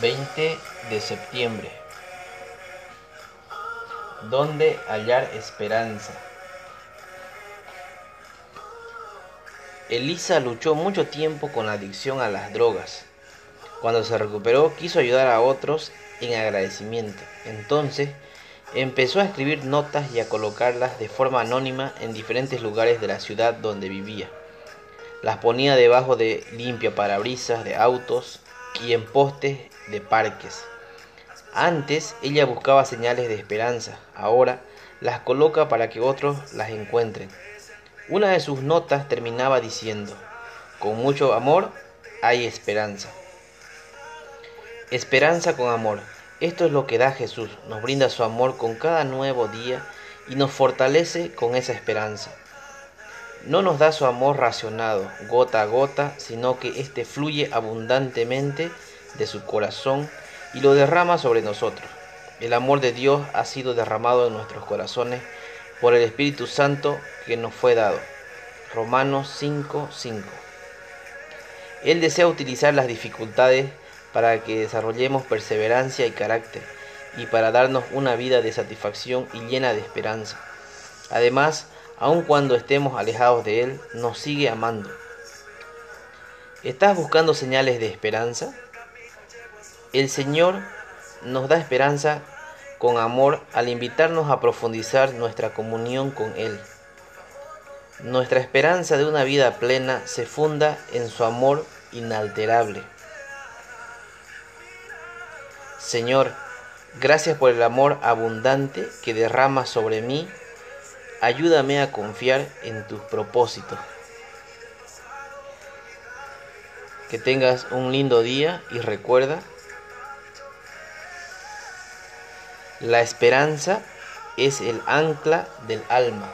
20 de septiembre. ¿Dónde hallar esperanza? Elisa luchó mucho tiempo con la adicción a las drogas. Cuando se recuperó quiso ayudar a otros en agradecimiento. Entonces empezó a escribir notas y a colocarlas de forma anónima en diferentes lugares de la ciudad donde vivía. Las ponía debajo de limpia parabrisas de autos y en postes de parques. Antes ella buscaba señales de esperanza, ahora las coloca para que otros las encuentren. Una de sus notas terminaba diciendo, con mucho amor hay esperanza. Esperanza con amor. Esto es lo que da Jesús. Nos brinda su amor con cada nuevo día y nos fortalece con esa esperanza. No nos da su amor racionado, gota a gota, sino que éste fluye abundantemente de su corazón y lo derrama sobre nosotros. El amor de Dios ha sido derramado en nuestros corazones por el Espíritu Santo que nos fue dado. Romanos 5:5. Él desea utilizar las dificultades para que desarrollemos perseverancia y carácter y para darnos una vida de satisfacción y llena de esperanza. Además, aun cuando estemos alejados de Él, nos sigue amando. ¿Estás buscando señales de esperanza? El Señor nos da esperanza con amor al invitarnos a profundizar nuestra comunión con Él. Nuestra esperanza de una vida plena se funda en su amor inalterable. Señor, gracias por el amor abundante que derrama sobre mí. Ayúdame a confiar en tus propósitos. Que tengas un lindo día y recuerda, la esperanza es el ancla del alma.